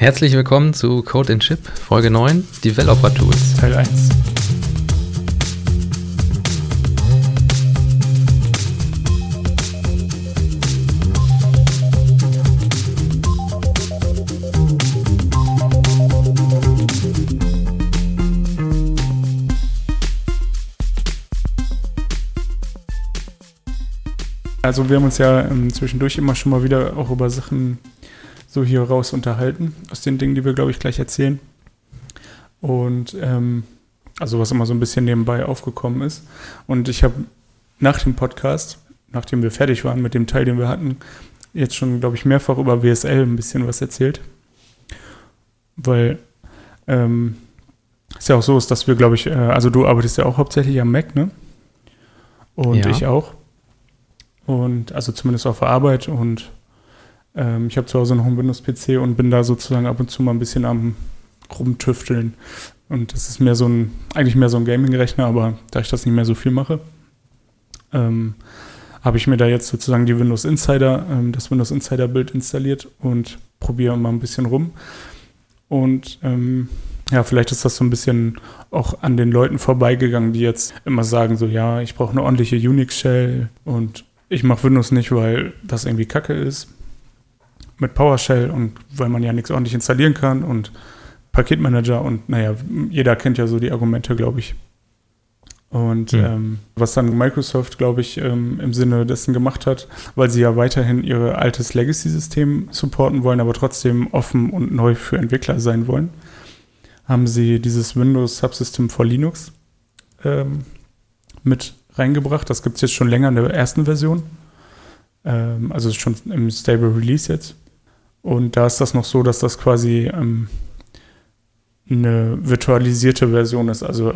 Herzlich willkommen zu Code and Chip, Folge 9, Developer Tools. Teil 1. Also wir haben uns ja ähm, zwischendurch immer schon mal wieder auch über Sachen so hier raus unterhalten, aus den Dingen, die wir, glaube ich, gleich erzählen. Und ähm, also was immer so ein bisschen nebenbei aufgekommen ist. Und ich habe nach dem Podcast, nachdem wir fertig waren mit dem Teil, den wir hatten, jetzt schon, glaube ich, mehrfach über WSL ein bisschen was erzählt. Weil ähm, es ja auch so ist, dass wir, glaube ich, äh, also du arbeitest ja auch hauptsächlich am Mac, ne? Und ja. ich auch. Und also zumindest auf der Arbeit und ähm, ich habe zu Hause noch einen Windows-PC und bin da sozusagen ab und zu mal ein bisschen am rumtüfteln. Und das ist mehr so ein, eigentlich mehr so ein Gaming-Rechner, aber da ich das nicht mehr so viel mache, ähm, habe ich mir da jetzt sozusagen die Windows Insider, ähm, das Windows Insider Bild installiert und probiere mal ein bisschen rum. Und ähm, ja, vielleicht ist das so ein bisschen auch an den Leuten vorbeigegangen, die jetzt immer sagen, so ja, ich brauche eine ordentliche Unix-Shell und ich mache Windows nicht, weil das irgendwie kacke ist mit PowerShell und weil man ja nichts ordentlich installieren kann und Paketmanager und naja, jeder kennt ja so die Argumente, glaube ich. Und ja. ähm, was dann Microsoft, glaube ich, ähm, im Sinne dessen gemacht hat, weil sie ja weiterhin ihr altes Legacy-System supporten wollen, aber trotzdem offen und neu für Entwickler sein wollen, haben sie dieses Windows Subsystem for Linux ähm, mit reingebracht. Das gibt es jetzt schon länger in der ersten Version. Ähm, also schon im Stable Release jetzt. Und da ist das noch so, dass das quasi ähm, eine virtualisierte Version ist. Also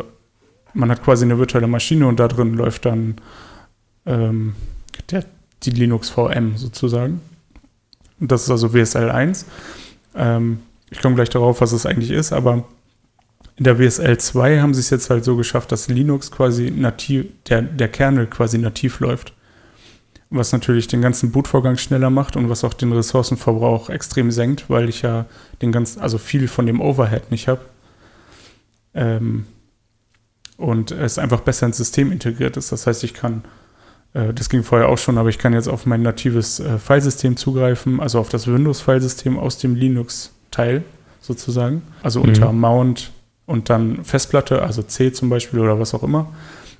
man hat quasi eine virtuelle Maschine und da drin läuft dann ähm, der, die Linux VM sozusagen. Und das ist also WSL 1. Ähm, ich komme gleich darauf, was es eigentlich ist, aber in der WSL 2 haben sie es jetzt halt so geschafft, dass Linux quasi nativ, der, der Kernel quasi nativ läuft was natürlich den ganzen Bootvorgang schneller macht und was auch den Ressourcenverbrauch extrem senkt, weil ich ja den ganzen, also viel von dem Overhead nicht habe. Ähm, und es einfach besser ins System integriert ist. Das heißt, ich kann, äh, das ging vorher auch schon, aber ich kann jetzt auf mein natives äh, Filesystem zugreifen, also auf das Windows-Filesystem aus dem Linux-Teil sozusagen. Also mhm. unter Mount und dann Festplatte, also C zum Beispiel oder was auch immer,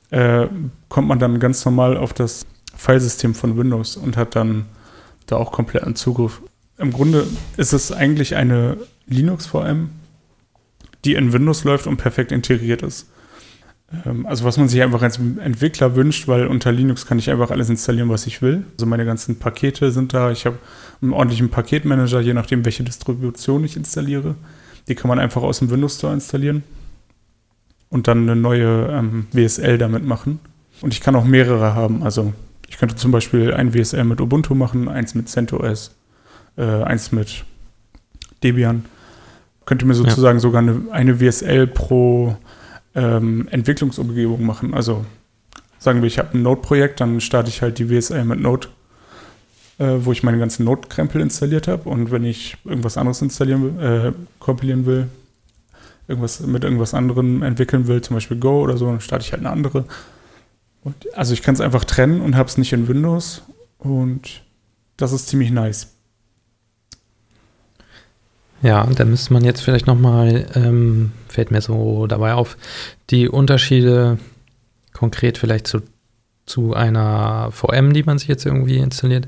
äh, kommt man dann ganz normal auf das Filesystem von Windows und hat dann da auch kompletten Zugriff. Im Grunde ist es eigentlich eine Linux-VM, die in Windows läuft und perfekt integriert ist. Ähm, also was man sich einfach als Entwickler wünscht, weil unter Linux kann ich einfach alles installieren, was ich will. Also meine ganzen Pakete sind da. Ich habe einen ordentlichen Paketmanager, je nachdem, welche Distribution ich installiere. Die kann man einfach aus dem Windows Store installieren und dann eine neue ähm, WSL damit machen. Und ich kann auch mehrere haben. Also ich könnte zum Beispiel ein WSL mit Ubuntu machen, eins mit CentOS, äh, eins mit Debian. Könnte mir sozusagen ja. sogar eine, eine WSL pro ähm, Entwicklungsumgebung machen. Also sagen wir, ich habe ein Node-Projekt, dann starte ich halt die WSL mit Node, äh, wo ich meine ganzen Node-Krempel installiert habe. Und wenn ich irgendwas anderes installieren will, äh, kompilieren will, irgendwas mit irgendwas anderem entwickeln will, zum Beispiel Go oder so, dann starte ich halt eine andere. Und, also ich kann es einfach trennen und habe es nicht in Windows und das ist ziemlich nice. Ja, da müsste man jetzt vielleicht nochmal, ähm, fällt mir so dabei auf, die Unterschiede konkret vielleicht zu, zu einer VM, die man sich jetzt irgendwie installiert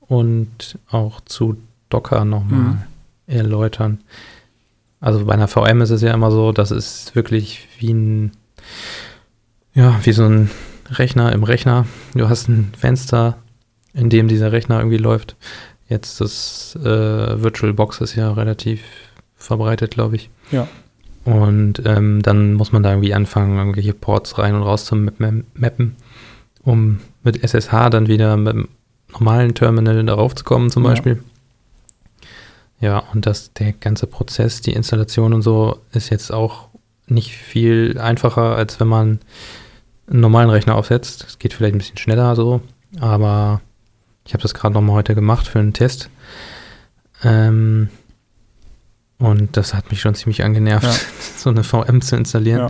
und auch zu Docker nochmal mhm. erläutern. Also bei einer VM ist es ja immer so, das ist wirklich wie ein, ja, wie so ein Rechner im Rechner. Du hast ein Fenster, in dem dieser Rechner irgendwie läuft. Jetzt das äh, VirtualBox ist ja relativ verbreitet, glaube ich. Ja. Und ähm, dann muss man da irgendwie anfangen, irgendwelche Ports rein und raus zu mappen, um mit SSH dann wieder mit dem normalen Terminal darauf zu kommen, zum ja. Beispiel. Ja, und das, der ganze Prozess, die Installation und so, ist jetzt auch nicht viel einfacher, als wenn man einen normalen Rechner aufsetzt. Es geht vielleicht ein bisschen schneller so, aber ich habe das gerade nochmal heute gemacht für einen Test. Ähm, Und das hat mich schon ziemlich angenervt, Ja. so eine VM zu installieren.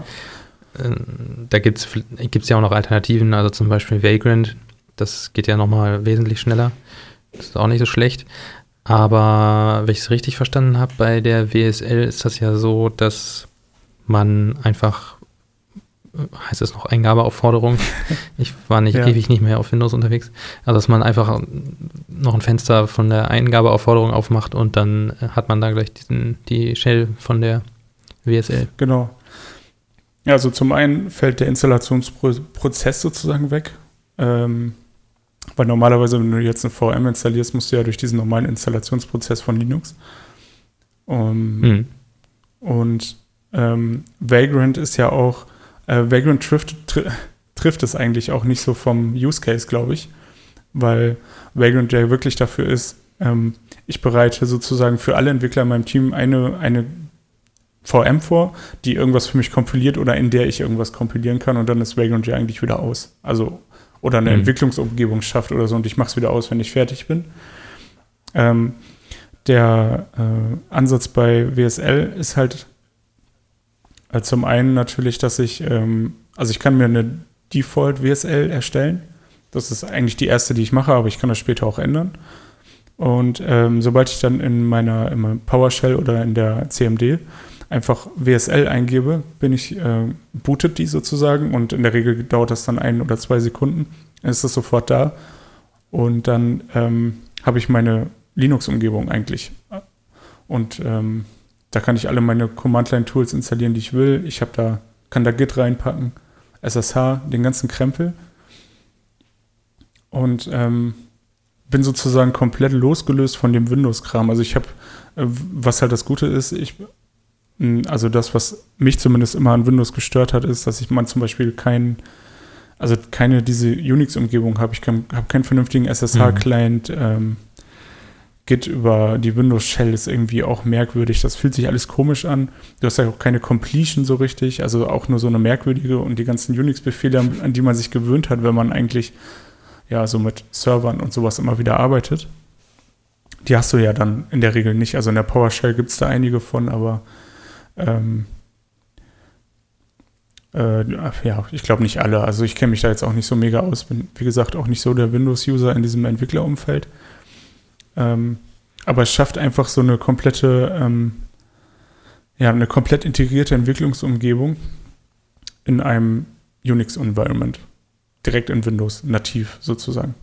Ja. Ähm, Da gibt es ja auch noch Alternativen, also zum Beispiel Vagrant. Das geht ja nochmal wesentlich schneller. Das ist auch nicht so schlecht. Aber wenn ich es richtig verstanden habe, bei der WSL ist das ja so, dass man einfach, heißt es noch Eingabeaufforderung? ich war nicht Ja. ewig nicht mehr auf Windows unterwegs. Also dass man einfach noch ein Fenster von der Eingabeaufforderung aufmacht und dann äh, hat man da gleich diesen, die Shell von der WSL. Genau. Ja, also zum einen fällt der Installationsprozess sozusagen weg. Ähm, weil normalerweise, wenn du jetzt eine VM installierst, musst du ja durch diesen normalen Installationsprozess von Linux. Um, Hm. Und ähm, Vagrant ist ja auch, äh, Vagrant trifft, tri trifft es eigentlich auch nicht so vom Use Case, glaube ich, weil Vagrant ja wirklich dafür ist, ähm, ich bereite sozusagen für alle Entwickler in meinem Team eine, eine VM vor, die irgendwas für mich kompiliert oder in der ich irgendwas kompilieren kann und dann ist Vagrant ja eigentlich wieder aus. Also, oder eine Mhm. Entwicklungsumgebung schafft oder so und ich mache es wieder aus, wenn ich fertig bin. Ähm, der äh, Ansatz bei WSL ist halt äh, zum einen natürlich, dass ich, ähm, also ich kann mir eine Default WSL erstellen. Das ist eigentlich die erste, die ich mache, aber ich kann das später auch ändern. Und ähm, sobald ich dann in meiner, in meinem PowerShell oder in der CMD einfach WSL eingebe, bin ich, äh, bootet die sozusagen und in der Regel dauert das dann ein oder zwei Sekunden, ist das sofort da. Und dann ähm, habe ich meine Linux-Umgebung eigentlich. Und ähm, da kann ich alle meine Command-Line-Tools installieren, die ich will. Ich habe da, kann da Git reinpacken, SSH, den ganzen Krempel. Und ähm, bin sozusagen komplett losgelöst von dem Windows-Kram. Also ich habe, äh, was halt das Gute ist, ich, also das, was mich zumindest immer an Windows gestört hat, ist, dass ich man zum Beispiel kein, also keine diese Unix-Umgebung habe. Ich habe keinen vernünftigen SSH-Client. Ähm, Git über die Windows-Shell ist irgendwie auch merkwürdig. Das fühlt sich alles komisch an. Du hast ja auch keine Completion so richtig, also auch nur so eine merkwürdige und die ganzen Unix-Befehle, an, an die man sich gewöhnt hat, wenn man eigentlich ja so mit Servern und sowas immer wieder arbeitet. Die hast du ja dann in der Regel nicht. Also in der PowerShell gibt es da einige von, aber ähm, äh, ja, ich glaube nicht alle. Also ich kenne mich da jetzt auch nicht so mega aus. Bin, wie gesagt, auch nicht so der Windows-User in diesem Entwicklerumfeld. Ähm, aber es schafft einfach so eine komplette, ähm, ja, eine komplett integrierte Entwicklungsumgebung in einem Unix-Environment. Direkt in Windows, nativ sozusagen.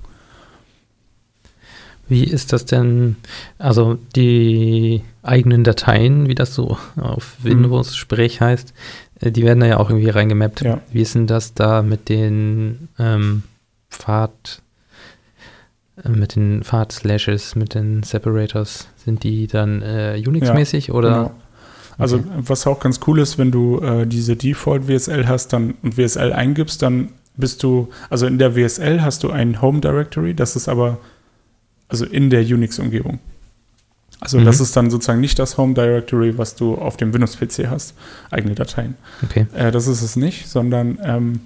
Wie ist das denn, also die eigenen Dateien, wie das so auf Windows-Sprech heißt, äh, die werden da ja auch irgendwie reingemappt. Ja. Wie ist denn das da mit den ähm, Pfad, mit den Pfad-Slashes, mit den Separators? Sind die dann äh, Unix-mäßig oder? Genau. Also Okay. was auch ganz cool ist, wenn du äh, diese Default WSL hast dann und WSL eingibst, dann bist du, also in der WSL hast du ein Home Directory, das ist aber also in der Unix-Umgebung. Also Mhm. das ist dann sozusagen nicht das Home Directory, was du auf dem Windows-PC hast, eigene Dateien. Okay. Äh, das ist es nicht, sondern ähm,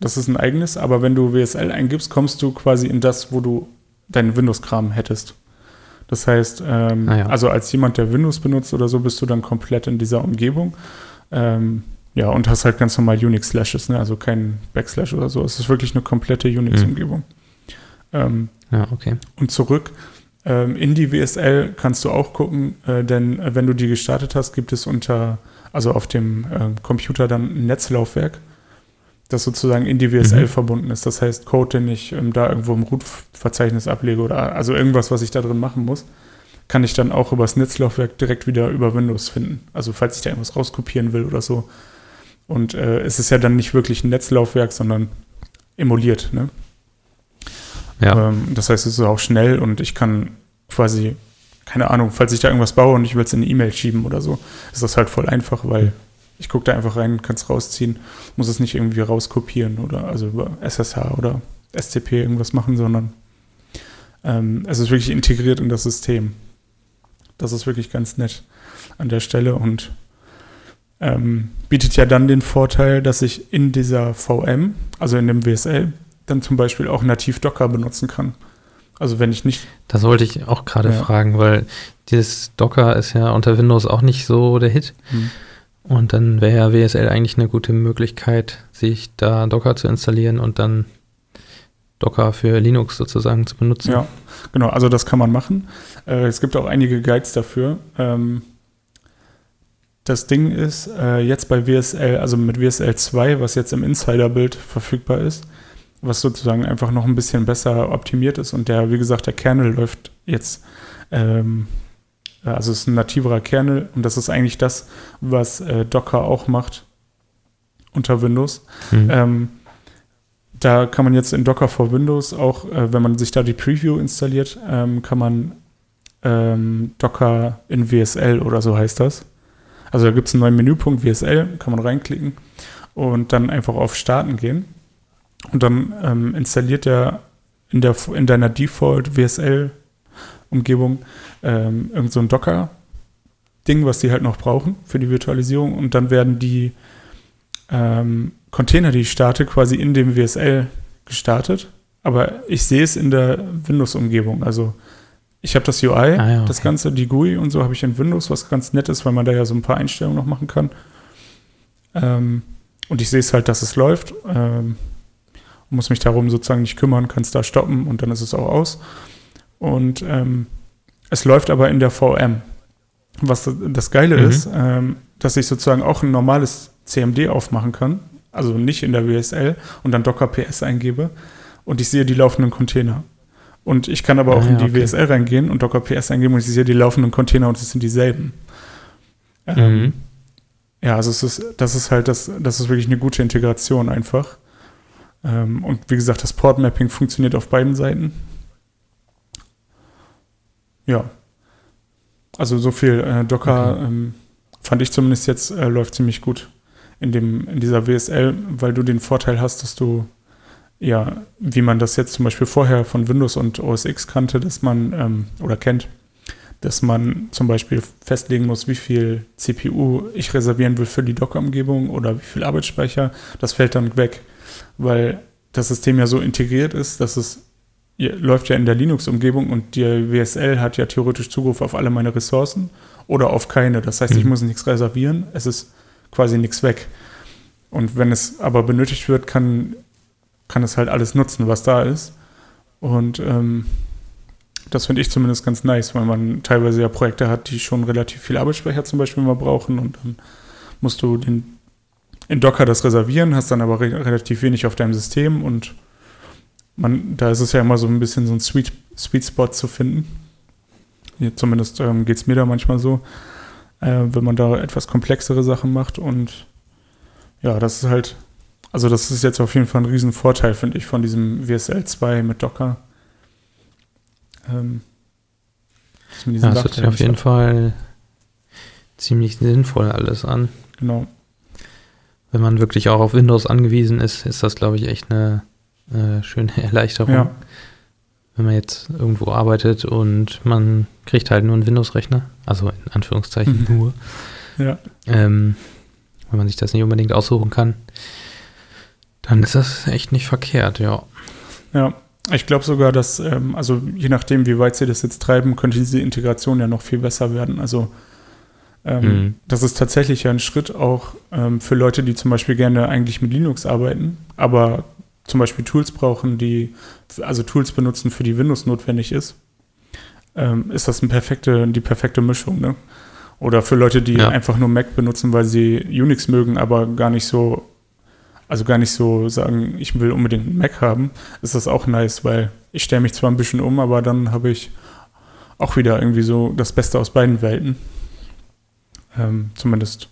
das ist ein eigenes, aber wenn du WSL eingibst, kommst du quasi in das, wo du deinen Windows-Kram hättest. Das heißt, ähm, Ah ja. also als jemand, der Windows benutzt oder so, bist du dann komplett in dieser Umgebung. Ähm, ja, und hast halt ganz normal Unix-Slashes, ne? also kein Backslash oder so. Es ist wirklich eine komplette Unix-Umgebung. Ähm, Ja, okay. und zurück ähm, in die WSL kannst du auch gucken, äh, denn wenn du die gestartet hast, gibt es unter, also auf dem ähm, Computer dann ein Netzlaufwerk, das sozusagen in die WSL Mhm. verbunden ist. Das heißt, Code, den ich ähm, da irgendwo im Root-Verzeichnis ablege oder also irgendwas, was ich da drin machen muss, kann ich dann auch über das Netzlaufwerk direkt wieder über Windows finden. Also falls ich da irgendwas rauskopieren will oder so. Und äh, es ist ja dann nicht wirklich ein Netzlaufwerk, sondern emuliert. Ne? Ja. Ähm, das heißt, es ist auch schnell und ich kann quasi, keine Ahnung, falls ich da irgendwas baue und ich will es in eine E-Mail schieben oder so, ist das halt voll einfach, weil ich gucke da einfach rein, kann es rausziehen, muss es nicht irgendwie rauskopieren oder also über SSH oder SCP irgendwas machen, sondern ähm, es ist wirklich integriert in das System. Das ist wirklich ganz nett an der Stelle und ähm, bietet ja dann den Vorteil, dass ich in dieser VM, also in dem WSL, dann zum Beispiel auch nativ Docker benutzen kann. Also wenn ich nicht. Das wollte ich auch gerade Ja. fragen, weil dieses Docker ist ja unter Windows auch nicht so der Hit. Hm. Und dann wäre ja WSL eigentlich eine gute Möglichkeit, sich da Docker zu installieren und dann Docker für Linux sozusagen zu benutzen. Ja, genau, also das kann man machen. Äh, es gibt auch einige Guides dafür. Ähm, das Ding ist, äh, jetzt bei WSL, also mit WSL 2, was jetzt im Insider-Bild verfügbar ist, was sozusagen einfach noch ein bisschen besser optimiert ist und der, wie gesagt, der Kernel läuft jetzt, ähm, also es ist ein nativerer Kernel und das ist eigentlich das, was äh, Docker auch macht unter Windows. Hm. Ähm, da kann man jetzt in Docker for Windows auch, äh, wenn man sich da die Preview installiert, ähm, kann man ähm, Docker in WSL oder so heißt das. Also da gibt es einen neuen Menüpunkt WSL, kann man reinklicken und dann einfach auf Starten gehen. Und dann ähm, installiert er in, der, in deiner Default WSL-Umgebung ähm, irgend so ein Docker-Ding, was die halt noch brauchen für die Virtualisierung. Und dann werden die ähm, Container, die ich starte, quasi in dem WSL gestartet. Aber ich sehe es in der Windows-Umgebung. Also ich habe das UI, Ah ja, das okay. Ganze, die GUI und so habe ich in Windows, was ganz nett ist, weil man da ja so ein paar Einstellungen noch machen kann. Ähm, und ich sehe es halt, dass es läuft. Ähm, und muss mich darum sozusagen nicht kümmern, kann es da stoppen und dann ist es auch aus. Und ähm, es läuft aber in der VM. Was das Geile Mhm. ist, ähm, dass ich sozusagen auch ein normales CMD aufmachen kann, also nicht in der WSL und dann Docker PS eingebe und ich sehe die laufenden Container. Und ich kann aber auch Ah, in die okay. WSL reingehen und Docker PS eingeben und ich sehe die laufenden Container und es sind dieselben. Ähm, Mhm. ja, also es ist, das ist halt, das, das ist wirklich eine gute Integration einfach. Ähm, und wie gesagt, das Port-Mapping funktioniert auf beiden Seiten. Ja. Also so viel äh, Docker Okay. ähm, fand ich zumindest jetzt äh, läuft ziemlich gut in, dem, in dieser WSL, weil du den Vorteil hast, dass du ja, wie man das jetzt zum Beispiel vorher von Windows und OS X kannte, dass man ähm, oder kennt, dass man zum Beispiel festlegen muss, wie viel CPU ich reservieren will für die Docker-Umgebung oder wie viel Arbeitsspeicher. Das fällt dann weg, weil das System ja so integriert ist, dass es läuft ja in der Linux-Umgebung und die WSL hat ja theoretisch Zugriff auf alle meine Ressourcen oder auf keine. Das heißt, ich Mhm. muss nichts reservieren, es ist quasi nichts weg. Und wenn es aber benötigt wird, kann, kann es halt alles nutzen, was da ist. Und ähm, das finde ich zumindest ganz nice, weil man teilweise ja Projekte hat, die schon relativ viel Arbeitsspeicher zum Beispiel mal brauchen und dann musst du den, in Docker das reservieren, hast dann aber re relativ wenig auf deinem System und man, da ist es ja immer so ein bisschen so ein Sweet, Sweet Spot zu finden. Ja, zumindest ähm, geht es mir da manchmal so, äh, wenn man da etwas komplexere Sachen macht und ja, das ist halt, also das ist jetzt auf jeden Fall ein Riesenvorteil, finde ich, von diesem WSL 2 mit Docker. Ähm, Ja, das hört sich auf jeden hat. Fall ziemlich sinnvoll alles an. Genau. Wenn man wirklich auch auf Windows angewiesen ist, ist das, glaube ich, echt eine äh, schöne Erleichterung. Ja. Wenn man jetzt irgendwo arbeitet und man kriegt halt nur einen Windows-Rechner, also in Anführungszeichen Mhm. nur, Ja. ähm, wenn man sich das nicht unbedingt aussuchen kann, dann ist das echt nicht verkehrt, ja. Ja, ich glaube sogar, dass, ähm, also je nachdem, wie weit sie das jetzt treiben, könnte diese Integration ja noch viel besser werden. Also ähm, Mhm. das ist tatsächlich ja ein Schritt auch ähm, für Leute, die zum Beispiel gerne eigentlich mit Linux arbeiten, aber zum Beispiel Tools brauchen, die, also Tools benutzen, für die Windows notwendig ist, ähm, ist das perfekte, die perfekte Mischung, ne? Oder für Leute, die Ja. einfach nur Mac benutzen, weil sie Unix mögen, aber gar nicht so, also gar nicht so sagen, ich will unbedingt einen Mac haben, ist das auch nice, weil ich stelle mich zwar ein bisschen um, aber dann habe ich auch wieder irgendwie so das Beste aus beiden Welten. Ähm, zumindest,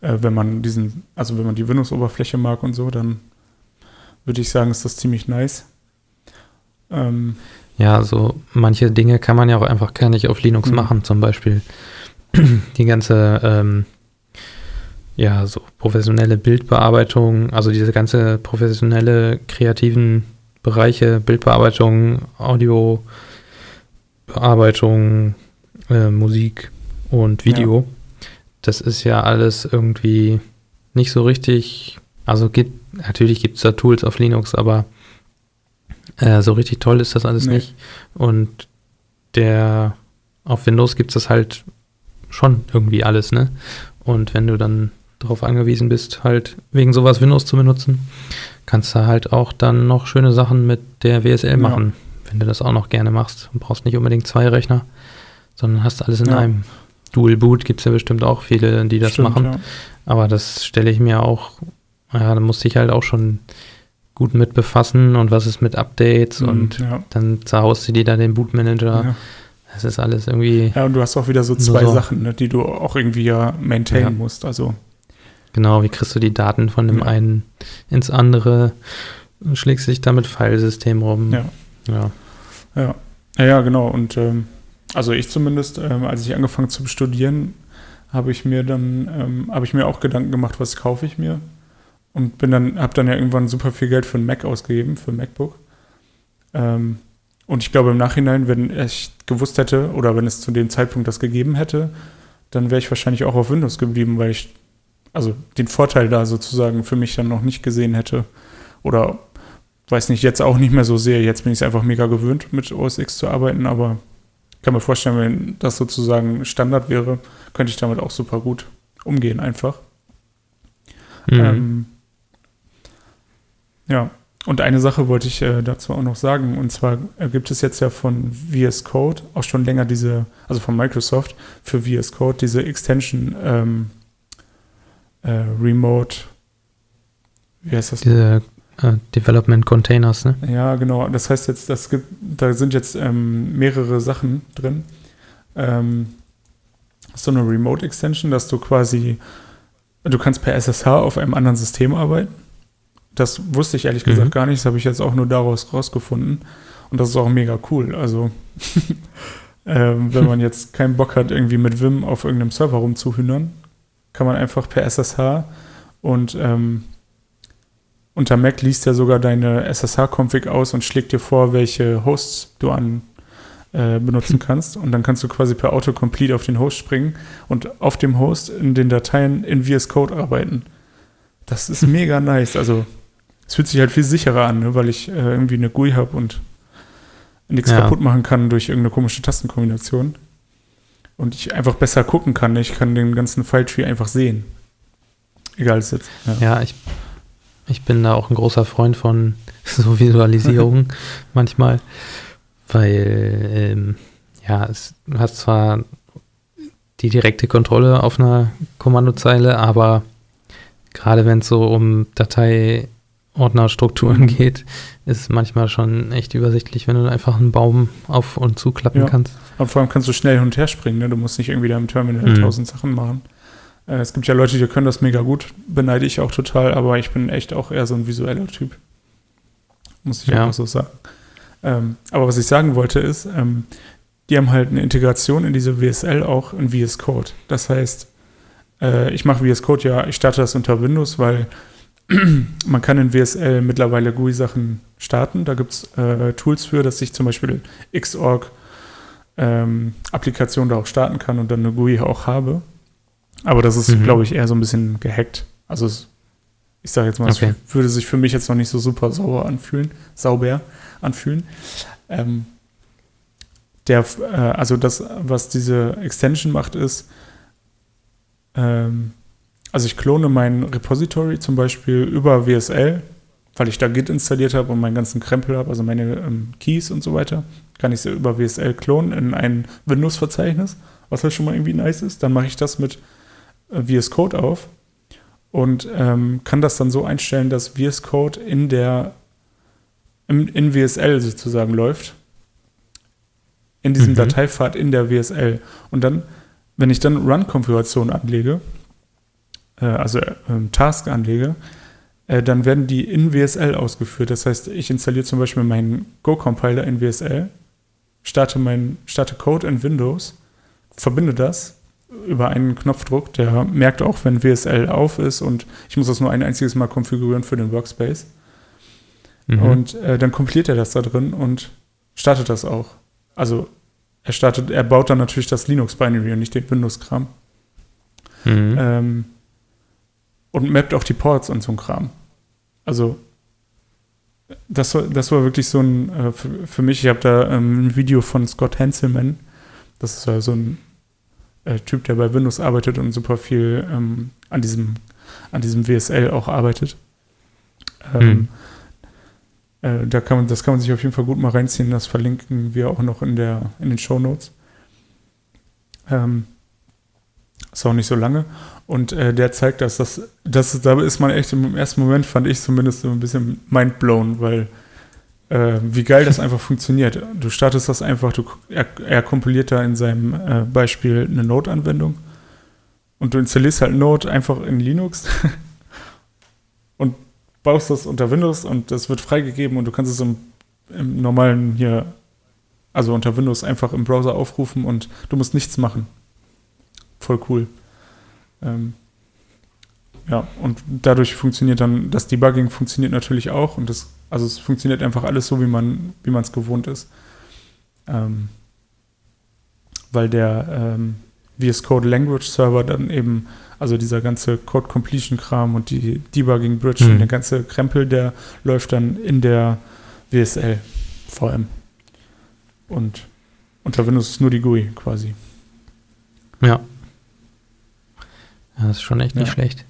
äh, wenn man diesen, also wenn man die Windows-Oberfläche mag und so, dann würde ich sagen, ist das ziemlich nice. Ähm, Ja, so manche Dinge kann man ja auch einfach gar nicht auf Linux Mhm. machen, zum Beispiel die ganze, ähm, ja, so professionelle Bildbearbeitung, also diese ganze professionelle kreativen Bereiche, Bildbearbeitung, Audiobearbeitung, äh, Musik und Video. Das ist ja alles irgendwie nicht so richtig, also gibt, natürlich gibt es da Tools auf Linux, aber Äh, so richtig toll ist das alles Nee. nicht. Und der auf Windows gibt es das halt schon irgendwie alles, ne? Und wenn du dann darauf angewiesen bist, halt wegen sowas Windows zu benutzen, kannst du halt auch dann noch schöne Sachen mit der WSL Ja. machen, wenn du das auch noch gerne machst. Du brauchst nicht unbedingt zwei Rechner, sondern hast alles in Ja. einem. Dual Boot gibt es ja bestimmt auch viele, die das Stimmt, machen. Ja. Aber das stelle ich mir auch, ja, da musste ich halt auch schon gut mit befassen und was ist mit Updates und Mhm, ja. dann zerhaust du dir da den Bootmanager. Ja. Das ist alles irgendwie, ja, und du hast auch wieder so zwei so. Sachen, ne, die du auch irgendwie ja maintainen Ja. musst. Also, genau, wie kriegst du die Daten von dem einen ins andere, schlägst dich da mit Filesystem rum. Ja. Ja. ja. Ja, ja, genau. Und ähm, also ich zumindest, ähm, als ich angefangen zu studieren, habe ich mir dann, ähm, habe ich mir auch Gedanken gemacht, was kaufe ich mir. Und bin dann, habe dann ja irgendwann super viel Geld für ein Mac ausgegeben, für ein MacBook. Ähm, und ich glaube im Nachhinein, wenn ich gewusst hätte oder wenn es zu dem Zeitpunkt das gegeben hätte, dann wäre ich wahrscheinlich auch auf Windows geblieben, weil ich also den Vorteil da sozusagen für mich dann noch nicht gesehen hätte. Oder weiß nicht, jetzt auch nicht mehr so sehr. Jetzt bin ich es einfach mega gewöhnt, mit OS X zu arbeiten, aber ich kann mir vorstellen, wenn das sozusagen Standard wäre, könnte ich damit auch super gut umgehen einfach. Mhm. Ähm, ja, und eine Sache wollte ich äh, dazu auch noch sagen, und zwar gibt es jetzt ja von VS Code auch schon länger diese, also von Microsoft für VS Code diese Extension ähm, äh, Remote, wie heißt das? Diese äh, Development Containers, ne? Ja, genau. Das heißt jetzt, das gibt, da sind jetzt ähm, mehrere Sachen drin. Ähm, so eine Remote Extension, dass du quasi, du kannst per SSH auf einem anderen System arbeiten. Das wusste ich ehrlich gesagt Mhm. gar nicht. Das habe ich jetzt auch nur daraus rausgefunden. Und das ist auch mega cool. Also, ähm, wenn man jetzt keinen Bock hat, irgendwie mit Vim auf irgendeinem Server rumzuhühnern, kann man einfach per SSH und ähm, unter Mac liest er sogar deine SSH-Config aus und schlägt dir vor, welche Hosts du an äh, benutzen kannst. Und dann kannst du quasi per Autocomplete auf den Host springen und auf dem Host in den Dateien in VS Code arbeiten. Das ist mega nice. Also es fühlt sich halt viel sicherer an, ne? weil ich äh, irgendwie eine GUI habe und nichts Ja. kaputt machen kann durch irgendeine komische Tastenkombination. Und ich einfach besser gucken kann. Ich kann den ganzen File-Tree einfach sehen. Egal, ist jetzt. Ja. Ja, ich, ich bin da auch ein großer Freund von so Visualisierungen manchmal, weil ähm, ja, es, du hast zwar die direkte Kontrolle auf einer Kommandozeile, aber gerade wenn es so um Dateiordnerstrukturen Mhm. geht, ist manchmal schon echt übersichtlich, wenn du einfach einen Baum auf und zuklappen Ja. kannst. Und vor allem kannst du schnell hin und her springen, ne? Du musst nicht irgendwie da im Terminal Mhm. tausend Sachen machen. Äh, es gibt ja Leute, die können das mega gut, beneide ich auch total, aber ich bin echt auch eher so ein visueller Typ. Muss ich Ja. einfach so sagen. Ähm, aber was ich sagen wollte ist, ähm, die haben halt eine Integration in diese WSL auch in VS Code. Das heißt, äh, ich mache VS Code ja, ich starte das unter Windows, weil man kann in WSL mittlerweile GUI-Sachen starten. Da gibt es äh, Tools für, dass ich zum Beispiel Xorg ähm, Applikation da auch starten kann und dann eine GUI auch habe. Aber das ist, Mhm. glaube ich, eher so ein bisschen gehackt. Also es, ich sage jetzt mal, Okay. es würde sich für mich jetzt noch nicht so super sauber anfühlen, sauber anfühlen. Ähm, der, äh, also das, was diese Extension macht, ist, ähm, also ich klone mein Repository zum Beispiel über WSL, weil ich da Git installiert habe und meinen ganzen Krempel habe, also meine ähm, Keys und so weiter, kann ich sie über WSL klonen in ein Windows-Verzeichnis, was halt schon mal irgendwie nice ist. Dann mache ich das mit äh, VS Code auf und ähm, kann das dann so einstellen, dass VS Code in der im, in WSL sozusagen läuft. In diesem Mhm. Dateipfad in der WSL. Und dann, wenn ich dann Run-Konfiguration anlege, äh, also äh, Task anlege, äh, dann werden die in WSL ausgeführt. Das heißt, ich installiere zum Beispiel meinen Go-Compiler in WSL, starte, mein, starte Code in Windows, verbinde das über einen Knopfdruck, der merkt auch, wenn WSL auf ist und ich muss das nur ein einziges Mal konfigurieren für den Workspace. Mhm. Und äh, dann kompiliert er das da drin und startet das auch. Also er startet, er baut dann natürlich das Linux-Binary und nicht den Windows-Kram. mhm. Ähm, und mappt auch die Ports und so ein Kram. Also das war, das war wirklich so ein, äh, für, für, mich, ich habe da ähm, ein Video von Scott Hanselman, das ist ja so ein äh, Typ, der bei Windows arbeitet und super viel ähm, an, diesem, an diesem WSL auch arbeitet. Ähm, hm. äh, da kann man, das kann man sich auf jeden Fall gut mal reinziehen, das verlinken wir auch noch in, der, in den Show Notes. Ähm, ist auch nicht so lange. Und äh, der zeigt, dass das, das, da ist man echt im ersten Moment, fand ich zumindest ein bisschen mindblown, weil äh, wie geil das einfach funktioniert. Du startest das einfach, du, er, er kompiliert da in seinem äh, Beispiel eine Node-Anwendung und du installierst halt Node einfach in Linux und baust das unter Windows und das wird freigegeben und du kannst es im, im normalen hier, also unter Windows einfach im Browser aufrufen und du musst nichts machen. Voll cool. Ähm, ja, und dadurch funktioniert dann, das Debugging funktioniert natürlich auch und das, also es funktioniert einfach alles so, wie man wie es gewohnt ist. Ähm, weil der ähm, VS Code Language Server dann eben, also dieser ganze Code Completion Kram und die Debugging Bridge mhm. und der ganze Krempel, der läuft dann in der WSL VM. Und unter Windows ist nur die GUI quasi. Ja. Ja, das ist schon echt nicht ja. schlecht.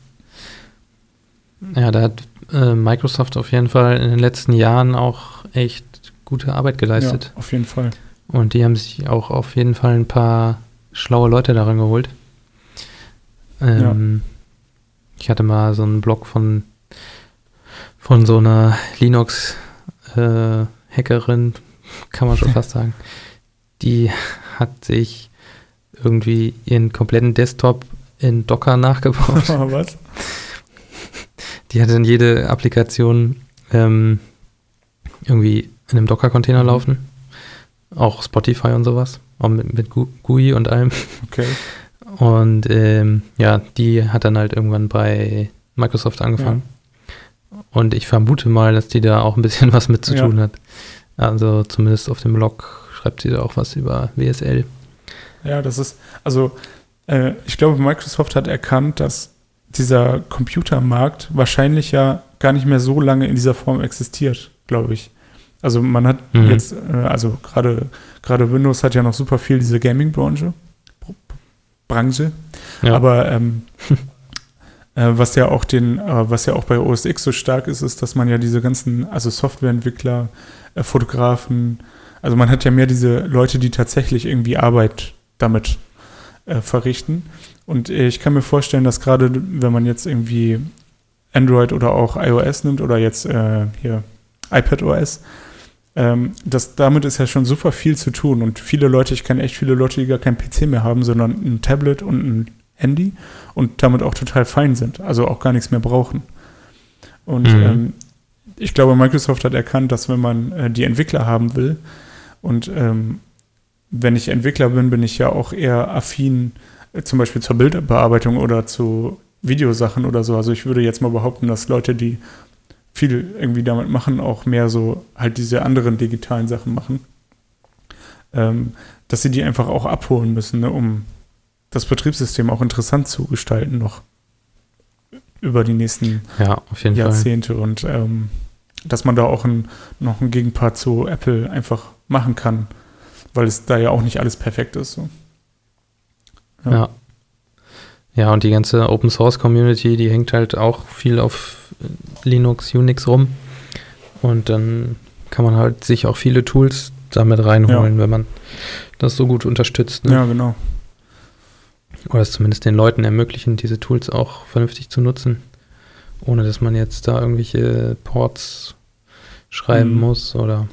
Ja, da hat äh, Microsoft auf jeden Fall in den letzten Jahren auch echt gute Arbeit geleistet. Ja, auf jeden Fall. Und die haben sich auch auf jeden Fall ein paar schlaue Leute daran geholt. Ähm, ja. Ich hatte mal so einen Blog von, von so einer Linux-Hackerin, äh, kann man schon fast sagen. Die hat sich irgendwie ihren kompletten Desktop in Docker nachgebaut. Was? Die hatte dann jede Applikation ähm, irgendwie in einem Docker-Container mhm. laufen. Auch Spotify und sowas. Auch mit, mit GUI und allem. Okay. Und ähm, ja, die hat dann halt irgendwann bei Microsoft angefangen. Ja. Und ich vermute mal, dass die da auch ein bisschen was mit zu ja. tun hat. Also zumindest auf dem Blog schreibt sie da auch was über WSL. Ja, das ist, also äh, ich glaube, Microsoft hat erkannt, dass dieser Computermarkt wahrscheinlich ja gar nicht mehr so lange in dieser Form existiert, glaube ich. Also man hat mhm. jetzt, äh, also gerade gerade Windows hat ja noch super viel diese Gaming-Branche, Branche, ja. aber ähm, äh, was ja auch den, äh, was ja auch bei OS X so stark ist, ist, dass man ja diese ganzen, also Softwareentwickler, äh, Fotografen, also man hat ja mehr diese Leute, die tatsächlich irgendwie Arbeit damit äh, verrichten. Und äh, ich kann mir vorstellen, dass gerade wenn man jetzt irgendwie Android oder auch iOS nimmt oder jetzt äh, hier iPadOS, ähm, das, damit ist ja schon super viel zu tun. Und viele Leute, ich kenne echt viele Leute, die gar kein PC mehr haben, sondern ein Tablet und ein Handy und damit auch total fein sind, also auch gar nichts mehr brauchen. Und mhm. ähm, ich glaube, Microsoft hat erkannt, dass wenn man äh, die Entwickler haben will und ähm, wenn ich Entwickler bin, bin ich ja auch eher affin äh, zum Beispiel zur Bildbearbeitung oder zu Videosachen oder so. Also ich würde jetzt mal behaupten, dass Leute, die viel irgendwie damit machen, auch mehr so halt diese anderen digitalen Sachen machen, ähm, dass sie die einfach auch abholen müssen, ne, um das Betriebssystem auch interessant zu gestalten noch über die nächsten ja, Jahrzehnte Fall. und ähm, dass man da auch ein, noch einen Gegenpart zu Apple einfach machen kann weil es da ja auch nicht alles perfekt ist. So. Ja. ja. ja. und die ganze Open Source Community, die hängt halt auch viel auf Linux, Unix rum. Und dann kann man halt sich auch viele Tools damit reinholen, ja. wenn man das so gut unterstützt. Ne? Ja, genau. Oder es zumindest den Leuten ermöglichen, diese Tools auch vernünftig zu nutzen. Ohne dass man jetzt da irgendwelche Ports schreiben mhm. muss oder.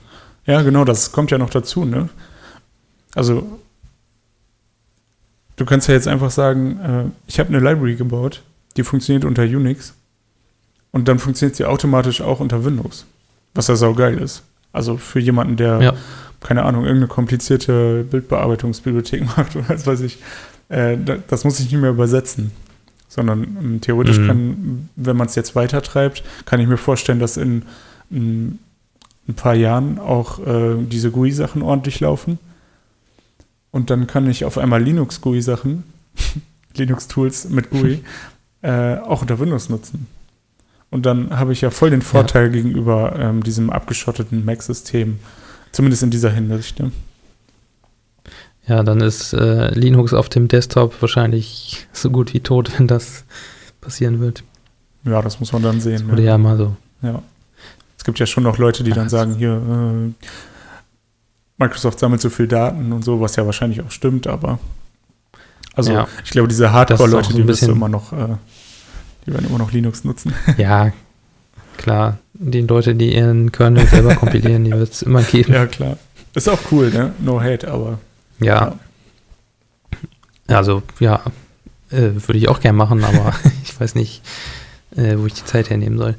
Ja, genau, das kommt ja noch dazu, ne? Also, du kannst ja jetzt einfach sagen, äh, ich habe eine Library gebaut, die funktioniert unter Unix und dann funktioniert sie automatisch auch unter Windows, was ja saugeil ist. Also für jemanden, der, ja. keine Ahnung, irgendeine komplizierte Bildbearbeitungsbibliothek macht oder was weiß ich, äh, das muss ich nicht mehr übersetzen. Sondern ähm, theoretisch mhm. kann, wenn man es jetzt weitertreibt, kann ich mir vorstellen, dass in, in ein paar Jahren auch äh, diese GUI-Sachen ordentlich laufen und dann kann ich auf einmal Linux-GUI-Sachen, Linux-Tools mit GUI, äh, auch unter Windows nutzen. Und dann habe ich ja voll den Vorteil ja. gegenüber ähm, diesem abgeschotteten Mac-System. Zumindest in dieser Hinsicht. Ne? Ja, dann ist äh, Linux auf dem Desktop wahrscheinlich so gut wie tot, wenn das passieren wird. Ja, das muss man dann sehen. Das wurde ja, ja mal so. Ja. Es gibt ja schon noch Leute, die dann sagen, hier, äh, Microsoft sammelt so viel Daten und so, was ja wahrscheinlich auch stimmt, aber also ja. ich glaube, diese Hardcore-Leute, so die wirst immer noch, äh, die werden immer noch Linux nutzen. Ja, klar. Die Leute, die ihren Kernel selber kompilieren, die wird es immer geben. Ja, klar. Ist auch cool, ne? No hate, aber. Ja. ja. Also, ja, äh, würde ich auch gern machen, aber ich weiß nicht, äh, wo ich die Zeit hernehmen soll.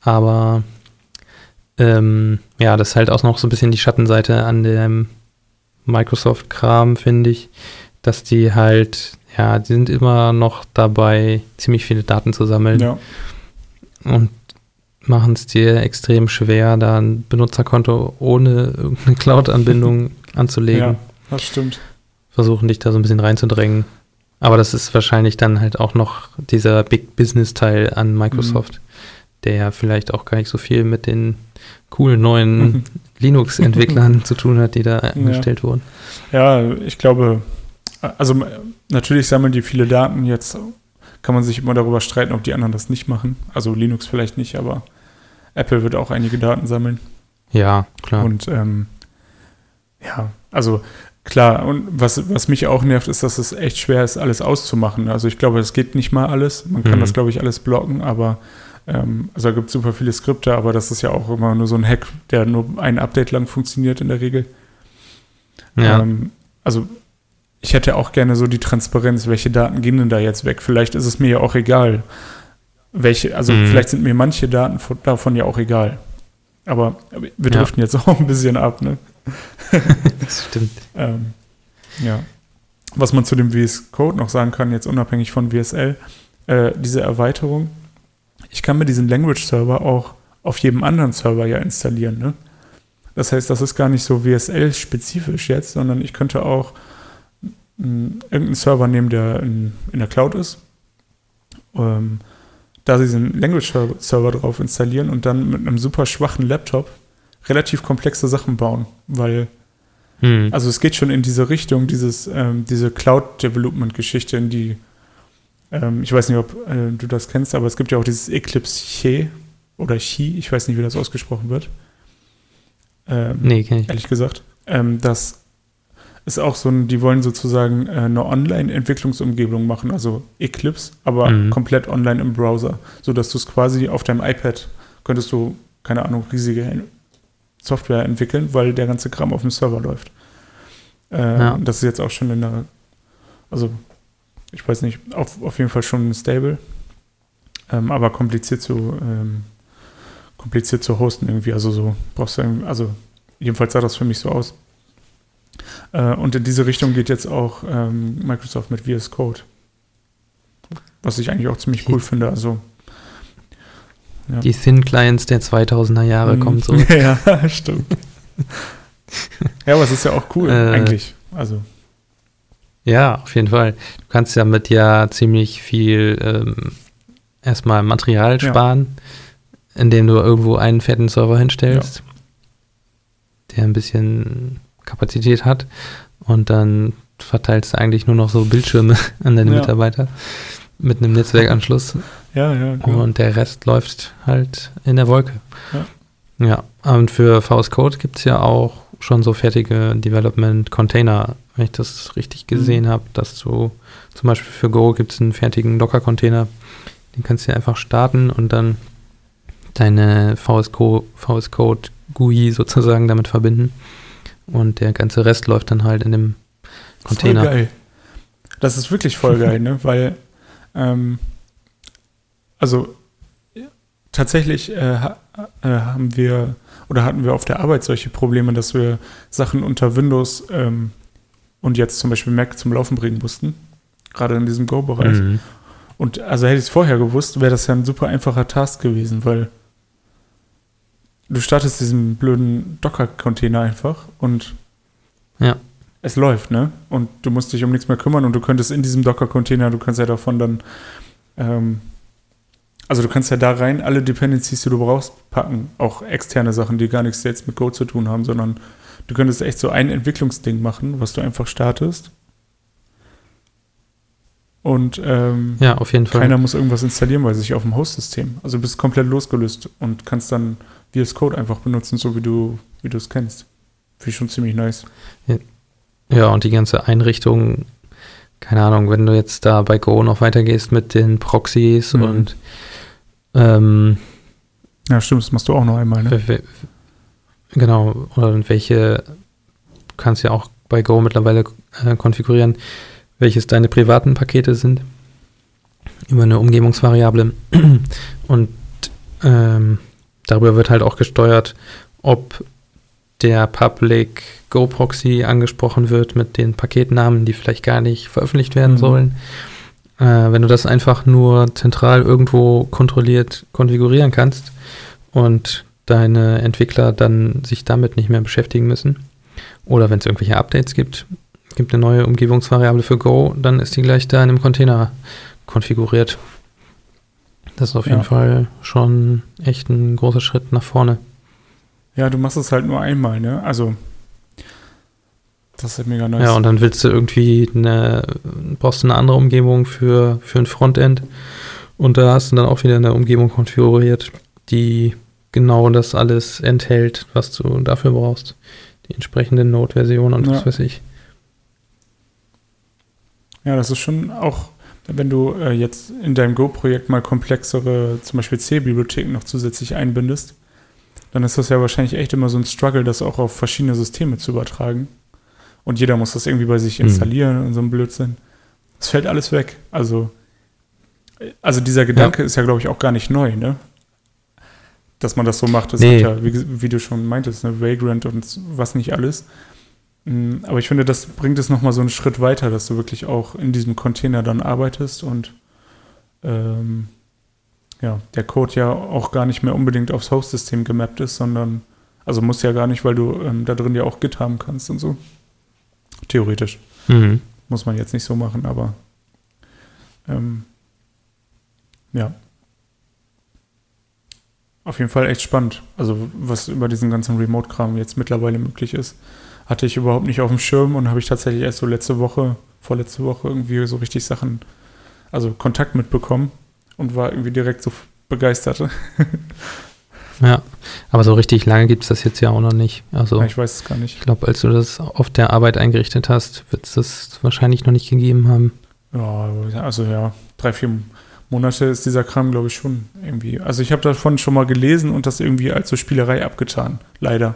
Aber ähm, ja, das ist halt auch noch so ein bisschen die Schattenseite an dem Microsoft-Kram, finde ich, dass die halt, ja, die sind immer noch dabei, ziemlich viele Daten zu sammeln. Ja. Und machen es dir extrem schwer, da ein Benutzerkonto ohne irgendeine Cloud-Anbindung anzulegen. Ja, das stimmt. Versuchen dich da so ein bisschen reinzudrängen. Aber das ist wahrscheinlich dann halt auch noch dieser Big Business-Teil an Microsoft, mhm. Der ja vielleicht auch gar nicht so viel mit den coolen neuen. Linux-Entwicklern zu tun hat, die da eingestellt ja. wurden. Ja, ich glaube, also natürlich sammeln die viele Daten. Jetzt kann man sich immer darüber streiten, ob die anderen das nicht machen. Also Linux vielleicht nicht, aber Apple wird auch einige Daten sammeln. Ja, klar. Und ähm, ja, also klar, und was, was mich auch nervt, ist, dass es echt schwer ist, alles auszumachen. Also ich glaube, es geht nicht mal alles. Man kann mhm. das, glaube ich, alles blocken, aber ähm, also da gibt es super viele Skripte, aber das ist ja auch immer nur so ein Hack, der nur ein Update lang funktioniert in der Regel. Ja. Ähm, also ich hätte auch gerne so die Transparenz, welche Daten gehen denn da jetzt weg? Vielleicht ist es mir ja auch egal. Welche, also mhm. vielleicht sind mir manche Daten von, davon ja auch egal. Aber wir driften ja. jetzt auch ein bisschen ab, ne? das stimmt. ähm, ja. Was man zu dem VS Code noch sagen kann, jetzt unabhängig von VSL, äh, diese Erweiterung, ich kann mir diesen Language Server auch auf jedem anderen Server ja installieren. Ne? Das heißt, das ist gar nicht so WSL-spezifisch jetzt, sondern ich könnte auch mh, hm, irgendeinen Server nehmen, der in, in der Cloud ist, ähm, da diesen Language Server drauf installieren und dann mit einem super schwachen Laptop relativ komplexe Sachen bauen, weil hm. also es geht schon in diese Richtung, dieses, ähm, diese Cloud-Development-Geschichte, in die ähm, ich weiß nicht, ob äh, du das kennst, aber es gibt ja auch dieses Eclipse Chi oder Chi, ich weiß nicht, wie das ausgesprochen wird. Ähm, nee, kenne ich. Ehrlich gesagt. Ähm, das ist auch so ein, die wollen sozusagen äh, eine Online-Entwicklungsumgebung machen, also Eclipse, aber mhm. komplett online im Browser, sodass du es quasi auf deinem iPad könntest du, keine Ahnung, riesige Software entwickeln, weil der ganze Kram auf dem Server läuft. Äh, ja. Das ist jetzt auch schon in der, also ich weiß nicht, auf, auf jeden Fall schon stable, ähm, aber kompliziert zu, ähm, kompliziert zu hosten irgendwie. Also so brauchst du, also jedenfalls sah das für mich so aus. Äh, und in diese Richtung geht jetzt auch ähm, Microsoft mit VS Code. Was ich eigentlich auch ziemlich cool finde. Also ja. Die Thin Clients der 2000er Jahre mhm. kommen so. ja, stimmt. ja, aber es ist ja auch cool, äh, eigentlich. Also. Ja, auf jeden Fall. Du kannst ja mit ja ziemlich viel ähm, erstmal Material sparen, ja. indem du irgendwo einen fetten Server hinstellst, ja. der ein bisschen Kapazität hat und dann verteilst du eigentlich nur noch so Bildschirme an deine ja. Mitarbeiter mit einem Netzwerkanschluss. Ja, ja. Genau. Und der Rest läuft halt in der Wolke. Ja. Ja, und für VS Code gibt es ja auch schon so fertige Development-Container, wenn ich das richtig gesehen mhm. habe, dass du zum Beispiel für Go gibt es einen fertigen Docker-Container, den kannst du einfach starten und dann deine VS, Co VS Code GUI sozusagen damit verbinden. Und der ganze Rest läuft dann halt in dem Container. Voll geil. Das ist wirklich voll geil, ne? Weil, ähm, also tatsächlich äh, äh, haben wir oder hatten wir auf der Arbeit solche Probleme, dass wir Sachen unter Windows ähm, und jetzt zum Beispiel Mac zum Laufen bringen mussten. Gerade in diesem Go-Bereich. Mhm. Und also hätte ich es vorher gewusst, wäre das ja ein super einfacher Task gewesen, weil du startest diesen blöden Docker-Container einfach und ja. es läuft, ne? Und du musst dich um nichts mehr kümmern und du könntest in diesem Docker-Container, du kannst ja davon dann ähm, Also du kannst ja da rein alle Dependencies, die du brauchst, packen. Auch externe Sachen, die gar nichts jetzt mit Go zu tun haben, sondern du könntest echt so ein Entwicklungsding machen, was du einfach startest. Und ähm, Ja, auf jeden Fall. keiner muss irgendwas installieren bei sich auf dem Host-System. Also du bist komplett losgelöst und kannst dann VS Code einfach benutzen, so wie du wie du es kennst. Finde ich schon ziemlich nice. Ja, und die ganze Einrichtung, keine Ahnung, wenn du jetzt da bei Go noch weitergehst mit den Proxys Mhm. und ähm, Ja, stimmt, das machst du auch noch einmal, ne? genau, oder welche du kannst ja auch bei Go mittlerweile äh, konfigurieren, welches deine privaten Pakete sind über eine Umgebungsvariable und ähm, darüber wird halt auch gesteuert, ob der Public Go Proxy angesprochen wird mit den Paketnamen, die vielleicht gar nicht veröffentlicht werden Mhm. sollen. Äh, wenn du das einfach nur zentral irgendwo kontrolliert konfigurieren kannst und deine Entwickler dann sich damit nicht mehr beschäftigen müssen, oder wenn es irgendwelche Updates gibt, gibt eine neue Umgebungsvariable für Go, dann ist die gleich da in einem Container konfiguriert. Das ist auf Ja. jeden Fall schon echt ein großer Schritt nach vorne. Ja, du machst es halt nur einmal, ne? Also das ist mega nice. Ja, und dann willst du irgendwie eine, brauchst du eine andere Umgebung für, für ein Frontend. Und da hast du dann auch wieder eine Umgebung konfiguriert, die genau das alles enthält, was du dafür brauchst. Die entsprechende Node-Version und was Ja. weiß ich. Ja, das ist schon auch, wenn du äh, jetzt in deinem Go-Projekt mal komplexere, zum Beispiel C-Bibliotheken noch zusätzlich einbindest, dann ist das ja wahrscheinlich echt immer so ein Struggle, das auch auf verschiedene Systeme zu übertragen. Und jeder muss das irgendwie bei sich Mhm. installieren und so ein Blödsinn. Es fällt alles weg. Also, also dieser Gedanke ist ja, glaube ich, auch gar nicht neu, ne? Dass man das so macht. Das Nee. hat ja, wie, wie du schon meintest, ne, Vagrant und was nicht alles. Mm, Aber ich finde, das bringt es nochmal so einen Schritt weiter, dass du wirklich auch in diesem Container dann arbeitest und ähm, ja, der Code ja auch gar nicht mehr unbedingt aufs Host-System gemappt ist, sondern, also muss ja gar nicht, weil du ähm, da drin ja auch Git haben kannst und so. Theoretisch. Mhm. Muss man jetzt nicht so machen, aber ähm, ja. Auf jeden Fall echt spannend. Also, was über diesen ganzen Remote-Kram jetzt mittlerweile möglich ist, hatte ich überhaupt nicht auf dem Schirm und habe ich tatsächlich erst so letzte Woche, vorletzte Woche irgendwie so richtig Sachen, also Kontakt mitbekommen und war irgendwie direkt so begeistert. Ja, aber so richtig lange gibt es das jetzt ja auch noch nicht. Also Ja, ich weiß es gar nicht. ich glaube, als du das auf der Arbeit eingerichtet hast, wird es das wahrscheinlich noch nicht gegeben haben. Ja, also ja, drei, vier Monate ist dieser Kram, glaube ich, schon irgendwie. Also ich habe davon schon mal gelesen und das irgendwie als so Spielerei abgetan, leider.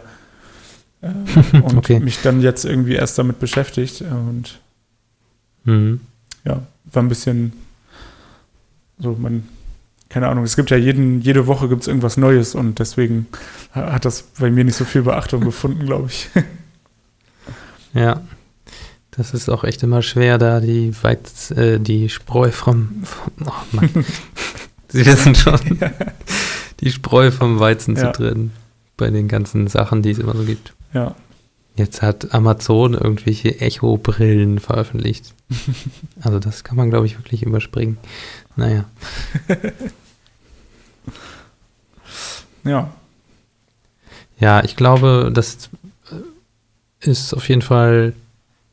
Äh, und Okay. mich dann jetzt irgendwie erst damit beschäftigt und Mhm. ja, war ein bisschen so, man, keine Ahnung, es gibt ja jeden, jede Woche gibt es irgendwas Neues und deswegen ha- hat das bei mir nicht so viel Beachtung gefunden, glaube ich. Ja, das ist auch echt immer schwer, da die Weiz, äh, die Spreu vom, vom oh Mann. Sie wissen schon, die Spreu vom Weizen Ja. zu trennen bei den ganzen Sachen, die es immer so gibt. Ja, Jetzt hat Amazon irgendwelche Echo-Brillen veröffentlicht. Also das kann man, glaube ich, wirklich überspringen. Naja, ja, ja, ich glaube, das äh, ist auf jeden Fall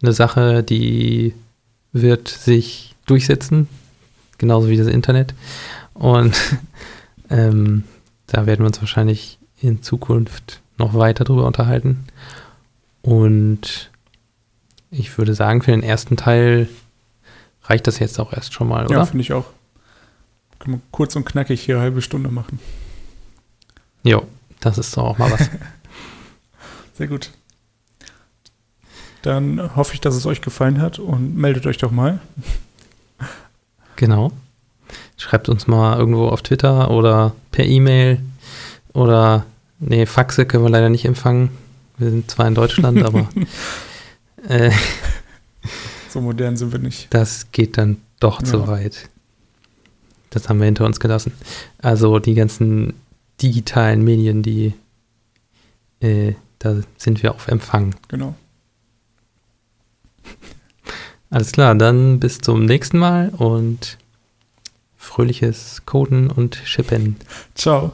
eine Sache, die wird sich durchsetzen, genauso wie das Internet. Und ähm, da werden wir uns wahrscheinlich in Zukunft noch weiter drüber unterhalten. Und ich würde sagen, für den ersten Teil reicht das jetzt auch erst schon mal, ja oder? finde ich auch. Können wir kurz und knackig hier eine halbe Stunde machen. Jo, das ist doch auch mal was. Sehr gut. Dann hoffe ich, dass es euch gefallen hat und meldet euch doch mal. Genau. Schreibt uns mal irgendwo auf Twitter oder per E-Mail oder nee, Faxe können wir leider nicht empfangen. Wir sind zwar in Deutschland, aber äh, So modern sind wir nicht. das geht dann doch zu Ja. weit. Das haben wir hinter uns gelassen. Also die ganzen digitalen Medien, die äh, da sind wir auf Empfang. Genau. Alles klar, dann bis zum nächsten Mal und fröhliches Coden und Shippen. Ciao.